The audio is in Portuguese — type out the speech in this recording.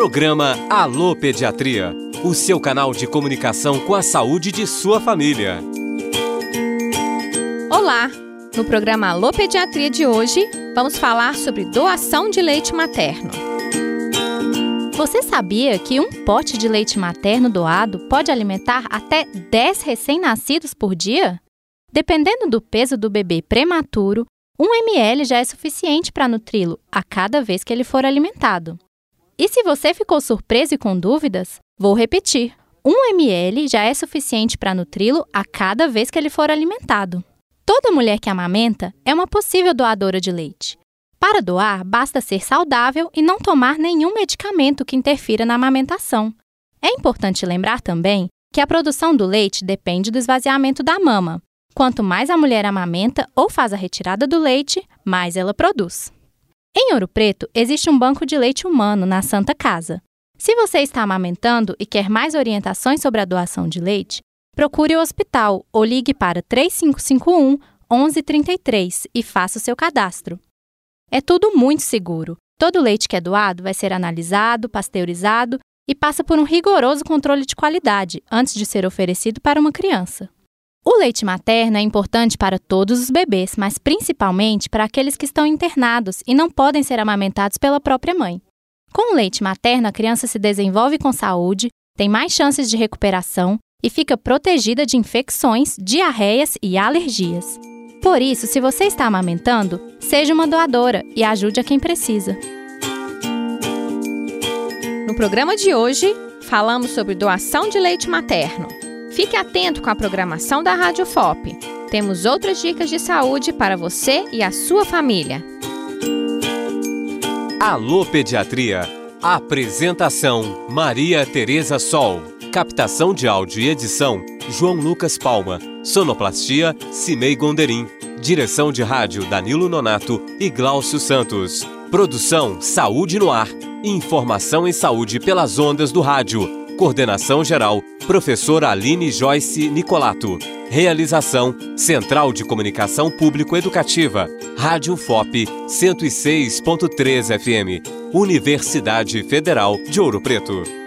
Programa Alô Pediatria, o seu canal de comunicação com a saúde de sua família. Olá! No programa Alô Pediatria de hoje, vamos falar sobre doação de leite materno. Você sabia que um pote de leite materno doado pode alimentar até 10 recém-nascidos por dia? Dependendo do peso do bebê prematuro, 1 ml já é suficiente para nutri-lo a cada vez que ele for alimentado. E se você ficou surpreso e com dúvidas, vou repetir: 1 ml já é suficiente para nutri-lo a cada vez que ele for alimentado. Toda mulher que amamenta é uma possível doadora de leite. Para doar, basta ser saudável e não tomar nenhum medicamento que interfira na amamentação. É importante lembrar também que a produção do leite depende do esvaziamento da mama. Quanto mais a mulher amamenta ou faz a retirada do leite, mais ela produz. Em Ouro Preto, existe um banco de leite humano na Santa Casa. Se você está amamentando e quer mais orientações sobre a doação de leite, procure o hospital ou ligue para 3551 1133 e faça o seu cadastro. É tudo muito seguro. Todo leite que é doado vai ser analisado, pasteurizado e passa por um rigoroso controle de qualidade antes de ser oferecido para uma criança. O leite materno é importante para todos os bebês, mas principalmente para aqueles que estão internados e não podem ser amamentados pela própria mãe. Com o leite materno, a criança se desenvolve com saúde, tem mais chances de recuperação e fica protegida de infecções, diarreias e alergias. Por isso, se você está amamentando, seja uma doadora e ajude a quem precisa. No programa de hoje, falamos sobre doação de leite materno. Fique atento com a programação da Rádio FOP. Temos outras dicas de saúde para você e a sua família. Alô Pediatria. Apresentação: Maria Tereza Sol. Captação de áudio e edição: João Lucas Palma. Sonoplastia: Cimei Gonderim. Direção de rádio: Danilo Nonato e Gláucio Santos. Produção: Saúde no Ar. Informação em saúde pelas ondas do rádio Coordenação geral, professora Aline Joyce Nicolato. Realização, Central de Comunicação Público Educativa, Rádio FOP 106.3 FM, Universidade Federal de Ouro Preto.